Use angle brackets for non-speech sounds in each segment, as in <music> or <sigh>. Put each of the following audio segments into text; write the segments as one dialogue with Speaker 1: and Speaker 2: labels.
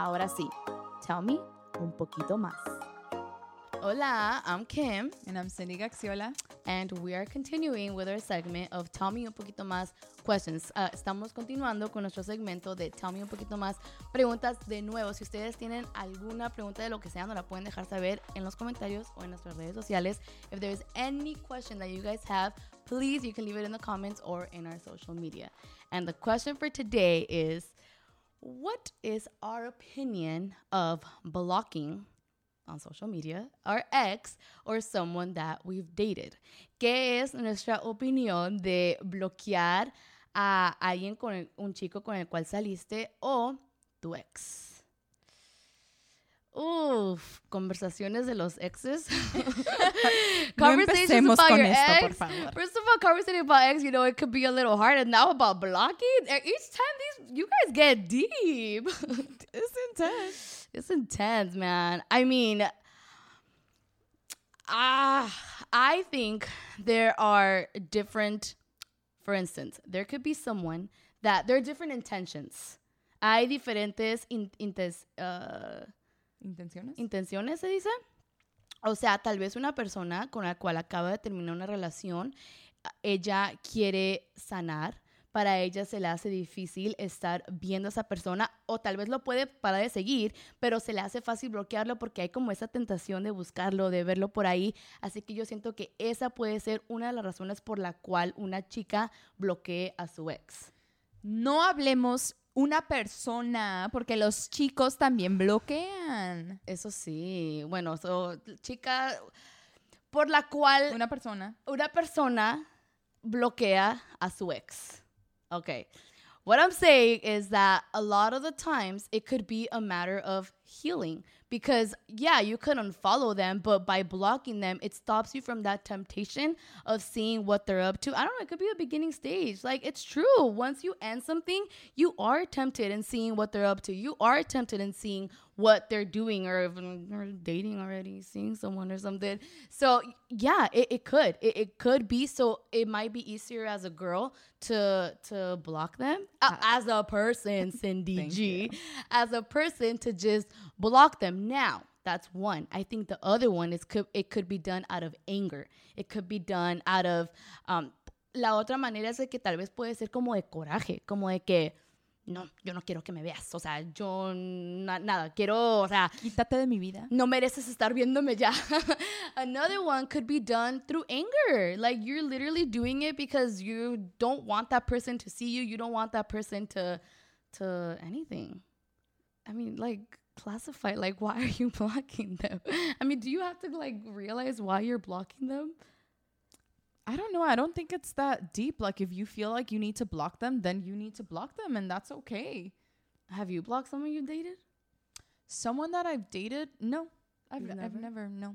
Speaker 1: Ahora sí, tell me un poquito más. Hola, I'm Kim.
Speaker 2: And I'm Cindy Gaxiola.
Speaker 1: And we are continuing with our segment of Tell Me Un Poquito Más Questions. Uh, estamos continuando con nuestro segmento de Tell Me Un Poquito Más Preguntas. De nuevo, si ustedes tienen alguna pregunta de lo que sea, nos la pueden dejar saber en los comentarios o en nuestras redes sociales. If there is any question that you guys have, please, you can leave it in the comments or in our social media. And the question for today is, what is our opinion of blocking on social media, our ex, or someone that we've dated. ¿Qué es nuestra opinión de bloquear a alguien con el, un chico con el cual saliste o tu ex? Uf, conversaciones de los exes. <laughs>
Speaker 2: conversations no about your esto, ex.
Speaker 1: First of all, conversating about ex, you know, it could be a little hard. And now about blocking, each time these, you guys get deep. <laughs>
Speaker 2: it's intense.
Speaker 1: It's intense, man. I mean, ah, uh, I think there are different, for instance, there could be someone that there are different intentions. Hay diferentes in, intes, uh,
Speaker 2: intenciones.
Speaker 1: Intenciones se dice. O sea, tal vez una persona con la cual acaba de terminar una relación, ella quiere sanar, para ella se le hace difícil estar viendo a esa persona o tal vez lo puede parar de seguir, pero se le hace fácil bloquearlo porque hay como esa tentación de buscarlo, de verlo por ahí. Así que yo siento que esa puede ser una de las razones por la cual una chica bloquee a su ex.
Speaker 2: No hablemos una persona, porque los chicos también bloquean.
Speaker 1: Eso sí, bueno, chica por la cual...
Speaker 2: Una persona.
Speaker 1: Una persona bloquea a su ex. Okay. What I'm saying is that a lot of the times it could be a matter of healing because, yeah, you could unfollow them, but by blocking them, it stops you from that temptation of seeing what they're up to. I don't know, it could be a beginning stage. Like, it's true. Once you end something, you are tempted in seeing what they're up to. You are tempted in seeing what they're doing or, or dating already, seeing someone or something. So yeah, it, it could. It, it could be. So it might be easier as a girl to to block them. Uh, as a person, <laughs> Cindy G. You. As a person to just block them. Now, that's one. I think the other one is could it could be done out of anger. It could be done out of um, la otra manera es que tal vez puede ser como de coraje, como de que no, yo no quiero que me veas. O sea, yo na nada, quiero, o sea,
Speaker 2: quítate de mi vida.
Speaker 1: No mereces estar viéndome ya. <laughs> Another one could be done through anger. Like you're literally doing it because you don't want that person to see you. You don't want that person to to anything. I mean, like classify like why are you <laughs> blocking them? I mean, do you have to like realize why you're blocking them?
Speaker 2: I don't know. I don't think it's that deep. Like if you feel like you need to block them, then you need to block them and that's okay.
Speaker 1: Have you blocked someone you dated?
Speaker 2: Someone that I've dated? No. I've never? I've never no.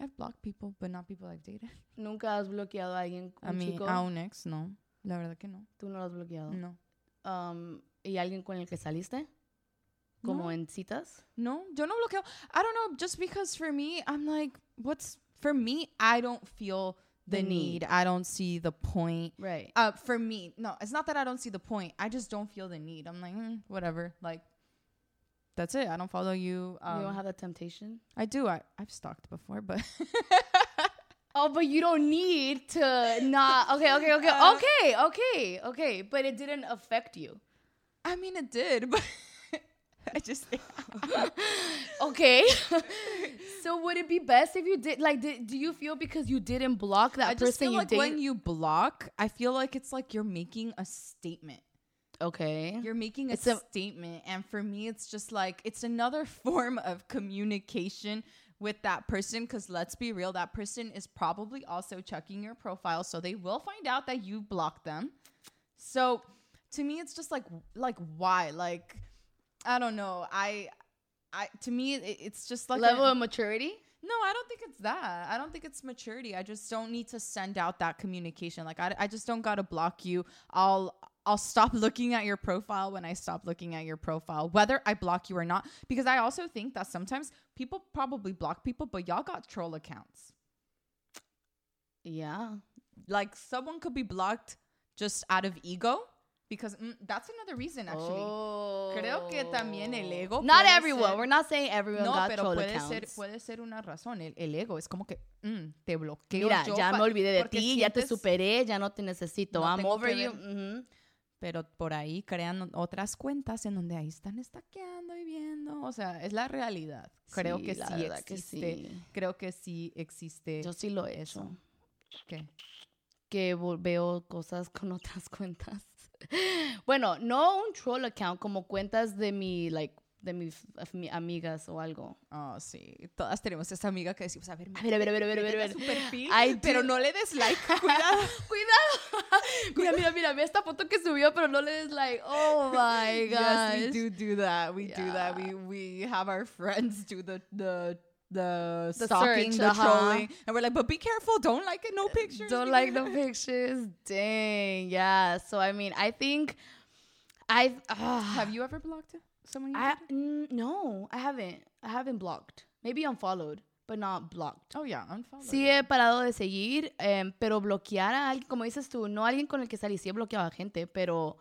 Speaker 2: I've blocked people, but not people I've dated. <laughs>
Speaker 1: ¿Nunca has bloqueado a alguien?
Speaker 2: A mí, a un ex, no. La verdad que no.
Speaker 1: ¿Tú no lo has bloqueado?
Speaker 2: No.
Speaker 1: Um, ¿Y alguien con el que saliste? ¿Como no. en citas?
Speaker 2: No, yo no bloqueo. I don't know, just because for me, I'm like, what's, for me, I don't feel the, the need. need. I don't see the point.
Speaker 1: Right.
Speaker 2: Uh, for me, no, it's not that I don't see the point. I just don't feel the need. I'm like, mm, whatever. Like, that's it. I don't follow you.
Speaker 1: Um, you don't have that temptation.
Speaker 2: I do. I I've stalked before, but. <laughs>
Speaker 1: oh, but you don't need to <laughs> not. Okay, okay, okay, uh, okay, okay, okay. But it didn't affect you.
Speaker 2: I mean, it did, <laughs> but. I just
Speaker 1: okay. So would it be best if you did like did, do you feel because you didn't block that I person just feel
Speaker 2: you
Speaker 1: like
Speaker 2: date? when you block, I feel like it's like you're making a statement.
Speaker 1: Okay.
Speaker 2: You're making a, a statement and for me it's just like it's another <laughs> form of communication with that person cuz let's be real that person is probably also checking your profile so they will find out that you blocked them. So to me it's just like like why? Like I don't know. I, I to me, it, it's just like
Speaker 1: level a, of maturity.
Speaker 2: No, I don't think it's that. I don't think it's maturity. I just don't need to send out that communication. Like I, I just don't gotta block you. I'll I'll stop <laughs> looking at your profile when I stop looking at your profile, whether I block you or not. Because I also think that sometimes people probably block people, but y'all got troll accounts.
Speaker 1: Yeah.
Speaker 2: Like someone could be blocked just out of ego because mm, that's another reason actually.
Speaker 1: Oh.
Speaker 2: Creo que también el ego.
Speaker 1: Not everyone.
Speaker 2: ser-
Speaker 1: We're not saying everyone
Speaker 2: no,
Speaker 1: got
Speaker 2: pero
Speaker 1: troll
Speaker 2: puede
Speaker 1: accounts.
Speaker 2: ser, puede ser una razón. El, el ego es como que mm, te bloqueo.
Speaker 1: Mira,
Speaker 2: yo
Speaker 1: ya me olvidé de ti, ya te superé, ya no te necesito.
Speaker 2: No
Speaker 1: I'm over you. Ujú.
Speaker 2: Pero por ahí crean otras cuentas en donde ahí están estaqueando y viendo. O sea, es la realidad. Creo
Speaker 1: Sí,
Speaker 2: que
Speaker 1: la
Speaker 2: sí
Speaker 1: que
Speaker 2: existe.
Speaker 1: sí.
Speaker 2: Creo que sí existe.
Speaker 1: Yo sí lo he hecho.
Speaker 2: ¿Qué?
Speaker 1: Que veo cosas con otras <laughs> cuentas. <laughs> bueno, no un troll account, como cuentas de mi, like, de mis mi amigas o algo.
Speaker 2: Oh, sí. Todas tenemos esa amiga que decimos, a ver,
Speaker 1: A ver, a ver, a ver, a ver, a ver, a
Speaker 2: métete
Speaker 1: ver.
Speaker 2: a su perfil,
Speaker 1: I <laughs>
Speaker 2: pero no le des like. <laughs> Cuidado.
Speaker 1: Cuidado. mira, mira, mira, ve esta foto que subió, pero no le des like. Oh my gosh.
Speaker 2: Yes, we do do that. We do that. We we have our friends do the the the,
Speaker 1: The
Speaker 2: stalking,
Speaker 1: search,
Speaker 2: the
Speaker 1: uh-huh.
Speaker 2: trolling, and we're like, but be careful, don't like it, no pictures.
Speaker 1: Don't like the
Speaker 2: careful."
Speaker 1: pictures. Dang. Yeah. So I mean, I think I uh,
Speaker 2: Have you ever blocked someone?
Speaker 1: I mm, no, I haven't. I haven't blocked. Maybe unfollowed, but not blocked.
Speaker 2: oh yeah, unfollow.
Speaker 1: Sí he parado de seguir, em, pero bloquear a alguien, como dices tú, no alguien con el que salí, sí he bloqueado a gente, pero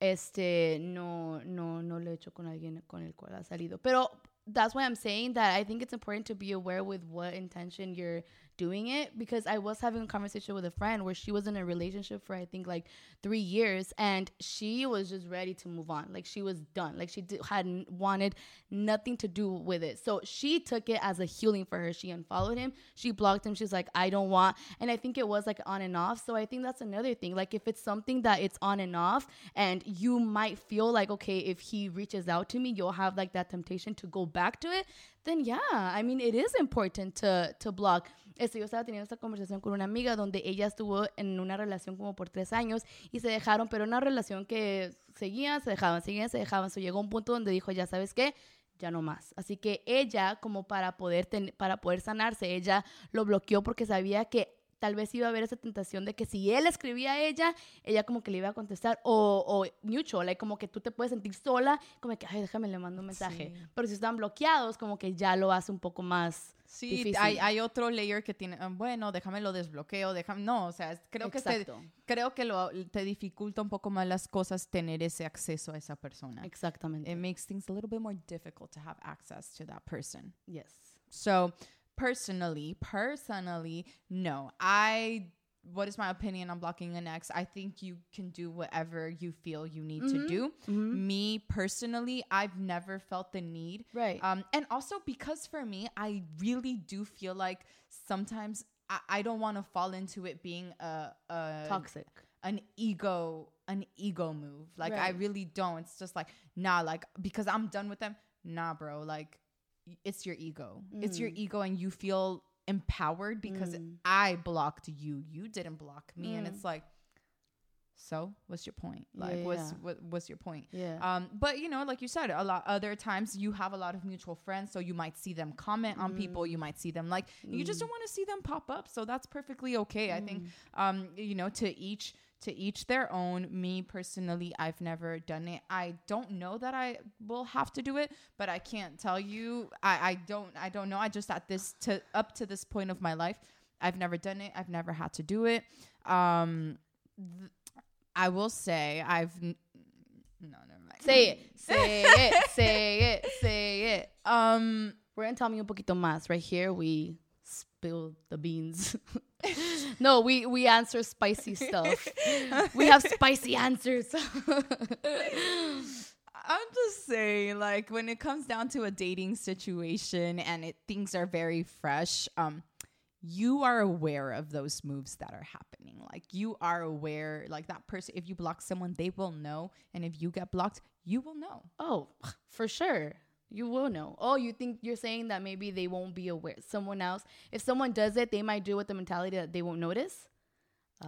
Speaker 1: este no no no lo he hecho con alguien con el cual ha salido. Pero that's why I'm saying that I think it's important to be aware with what intention you're doing it because I was having a conversation with a friend where she was in a relationship for I think like 3 years and she was just ready to move on. Like she was done. Like she hadn't wanted nothing to do with it. So she took it as a healing for her. She unfollowed him. She blocked him. She's like, I don't want. And I think it was like on and off. So I think that's another thing. Like if it's something that it's on and off, and you might feel like, okay, if he reaches out to me, you'll have like that temptation to go back to it. Then yeah, I mean, it is important to to block. Este, yo estaba teniendo esta conversación con una amiga donde ella estuvo en una relación como por tres años y se dejaron, pero una relación que seguían, se dejaban, seguían, se dejaban. So llegó un punto donde dijo, ya sabes qué, ya no más. Así que ella, como para poder, para poder sanarse, ella lo bloqueó porque sabía que tal vez iba a haber esa tentación de que si él escribía a ella, ella como que le iba a contestar o, o mutual, like como que tú te puedes sentir sola, como que, ay, déjame le mando un mensaje.
Speaker 2: Sí.
Speaker 1: Pero si están bloqueados, como que ya lo hace un poco más
Speaker 2: Sí,
Speaker 1: difícil.
Speaker 2: hay, hay otro layer que tiene, ah, bueno, déjame lo desbloqueo, déjame, no, o sea, creo que te,
Speaker 1: Exacto.
Speaker 2: creo que lo, te dificulta un poco más las cosas tener ese acceso a esa persona.
Speaker 1: Exactamente.
Speaker 2: It makes things a little bit more difficult to have access to that person.
Speaker 1: yes.
Speaker 2: So, personally, personally, no. I what is my opinion on blocking an ex? I think you can do whatever you feel you need to do. Me personally, I've never felt the need.
Speaker 1: Right.
Speaker 2: Um, and also because for me, I really do feel like sometimes I, I don't want to fall into it being a, a
Speaker 1: Toxic.
Speaker 2: an ego an ego move. Like I really don't. It's just like nah, like because I'm done with them. Nah, bro. Like it's your ego. It's your ego, and you feel empowered because
Speaker 1: Mm.
Speaker 2: I blocked you. You didn't block me, and
Speaker 1: Mm.
Speaker 2: it's like. So what's your point?
Speaker 1: Yeah,
Speaker 2: Like, what's
Speaker 1: yeah.
Speaker 2: what, what's your point?
Speaker 1: Yeah.
Speaker 2: Um, but you know, like you said, a lot other times you have a lot of mutual friends, so you might see them comment on people,
Speaker 1: Mm.
Speaker 2: you might see them like, you just don't want to see them pop up. So that's perfectly okay. I think,
Speaker 1: Mm.
Speaker 2: um, you know, to each to each their own. Me personally, I've never done it. I don't know that I will have to do it, but I can't tell you. I I don't I don't know. I just at this to up to this point of my life, I've never done it. I've never had to do it. Um, th- I will say I've. N- no, never mind.
Speaker 1: Say it. Say it. <laughs> Say it. Say it.
Speaker 2: Um,
Speaker 1: We're gonna tell me un poquito más. Right here, we spill the beans. <laughs> no, we we answer spicy stuff. <laughs> we have spicy answers. <laughs>
Speaker 2: I'm just saying, like, when it comes down to a dating situation and it things are very fresh, um, you are aware of those moves that are happening. Like, you are aware, like that person. If you block someone, they will know, and if you get blocked, you will know.
Speaker 1: oh, for sure. You will know. Oh, you think you're saying that maybe they won't be aware. Someone else, if someone does it, they might do it with the mentality that they won't notice.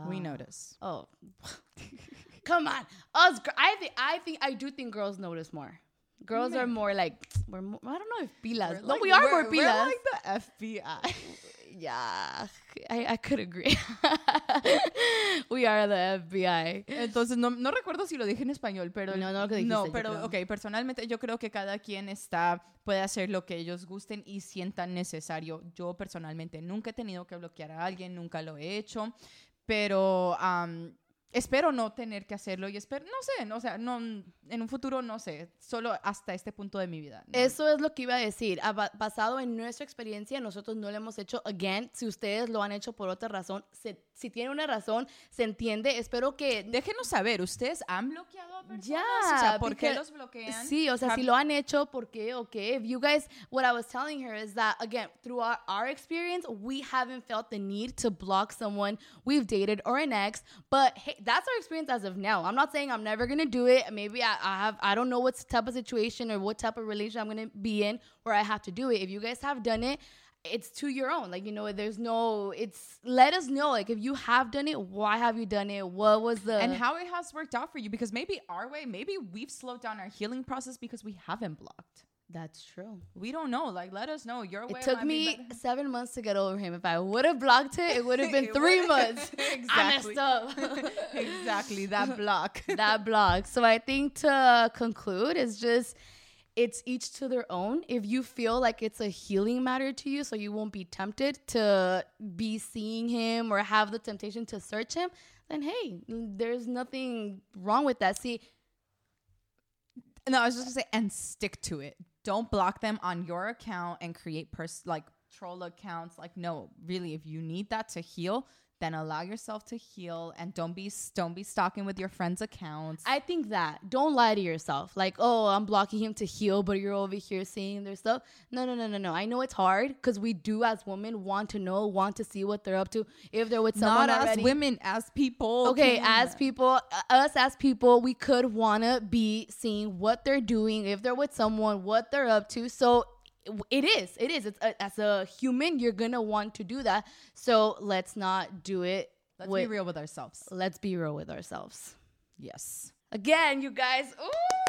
Speaker 2: we
Speaker 1: Ah.
Speaker 2: notice.
Speaker 1: Oh, <laughs> come on, us. I think I think I do think girls notice more. Girls are more like we're. More, I don't know if pilas. no,
Speaker 2: Like,
Speaker 1: we are
Speaker 2: we're-
Speaker 1: more
Speaker 2: we're
Speaker 1: pilas.
Speaker 2: like the FBI. <laughs>
Speaker 1: yeah, I, I could agree. <laughs> we are the FBI.
Speaker 2: Entonces, no, no recuerdo si lo dije en español, pero...
Speaker 1: No, no lo que dijiste,
Speaker 2: No, pero, ok, personalmente yo creo que cada quien está, puede hacer lo que ellos gusten y sientan necesario. Yo personalmente nunca he tenido que bloquear a alguien, nunca lo he hecho, pero... am, espero no tener que hacerlo y espero, no sé, o sea, no, en un futuro no sé, solo hasta este punto de mi vida. ¿no?
Speaker 1: Eso es lo que iba a decir. Ba- Basado en nuestra experiencia, nosotros no lo hemos hecho. Again, si ustedes lo han hecho por otra razón, se- si tiene una razón, se entiende. Espero que
Speaker 2: Déjenos saber, ¿ustedes han bloqueado a personas?
Speaker 1: Ya,
Speaker 2: o sea, ¿por qué los bloquean?
Speaker 1: Sí, o sea, si lo han hecho, ¿por qué? Okay. If you guys, what I was telling her is that, again, through our, our experience, we haven't felt the need to block someone we've dated or an ex. But hey, that's our experience as of now. I'm not saying I'm never going to do it. Maybe I, I have, I don't know what type of situation or what type of relationship I'm going to be in where I have to do it. If you guys have done it, it's to your own. Like, you know, there's no, it's, let us know. Like, if you have done it, why have you done it? What was the.
Speaker 2: and how it has worked out for you because maybe our way, maybe we've slowed down our healing process because we haven't blocked.
Speaker 1: That's true.
Speaker 2: We don't know. Like, let us know your way.
Speaker 1: It took
Speaker 2: might be
Speaker 1: me <laughs> seven months to get over him. If I would have blocked it, it would have <laughs> been three months.
Speaker 2: Exactly. <laughs>
Speaker 1: I messed up.
Speaker 2: exactly that block.
Speaker 1: that block. So I think to conclude is just it's each to their own. If you feel like it's a healing matter to you, so you won't be tempted to be seeing him or have the temptation to search him, then hey, there's nothing wrong with that. See,
Speaker 2: No, I was just gonna say, and stick to it. Don't block them on your account and create pers- like troll accounts. Like, no, really, if you need that to heal, then allow yourself to heal and don't be don't be stalking with your friends' accounts.
Speaker 1: I think that don't lie to yourself. Like, oh, I'm blocking him to heal, but you're over here seeing their stuff. No, no, no, no, no. I know it's hard because we do as women want to know, want to see what they're up to. If they're with someone
Speaker 2: Not as women, as people.
Speaker 1: Okay, as people, uh, us as people, we could wanna be seeing what they're doing, if they're with someone, what they're up to. So it is, it is. It's a, as a human, you're gonna want to do that. So let's not do it.
Speaker 2: let's
Speaker 1: with,
Speaker 2: be real with ourselves.
Speaker 1: Let's be real with ourselves.
Speaker 2: Yes.
Speaker 1: Again, you guys. Ooh, we were like,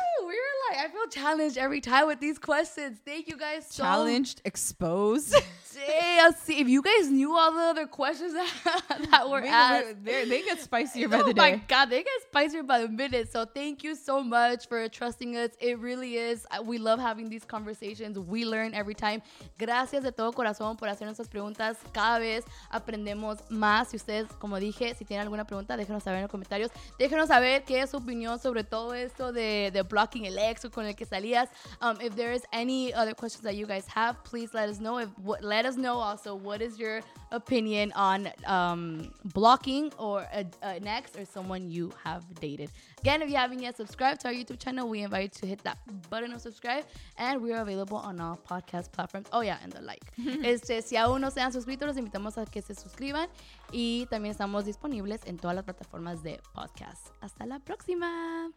Speaker 1: I feel challenged every time with these questions. Thank you guys so
Speaker 2: Challenged, exposed. <laughs>
Speaker 1: Damn, see if you guys knew all the other questions that, <laughs> that were
Speaker 2: We-
Speaker 1: asked.
Speaker 2: we- they get spicier <laughs> by
Speaker 1: oh
Speaker 2: the
Speaker 1: my god, they get spicier by the minute. So thank you so much for trusting us. It really is. We love having these conversations. We learn every time. Gracias de todo corazón por hacer nuestras preguntas. Cada vez aprendemos más. Si ustedes, como dije, si tienen alguna pregunta, déjenos saber en los comentarios. Déjenos saber qué es su opinión sobre todo esto de, de blocking el ex o con el que salías. Um, if there is any other questions that you guys have, please let us know. If let us know also what is your opinion on um, blocking or a, an ex or someone you have dated. Again, if you haven't yet subscribed to our YouTube channel, we invite you to hit that button of subscribe, and we are available on all podcast platforms. Oh yeah, and the like. <laughs> este, si aún no se han suscrito, los invitamos a que se suscriban y también estamos disponibles en todas las plataformas de podcast. Hasta la próxima.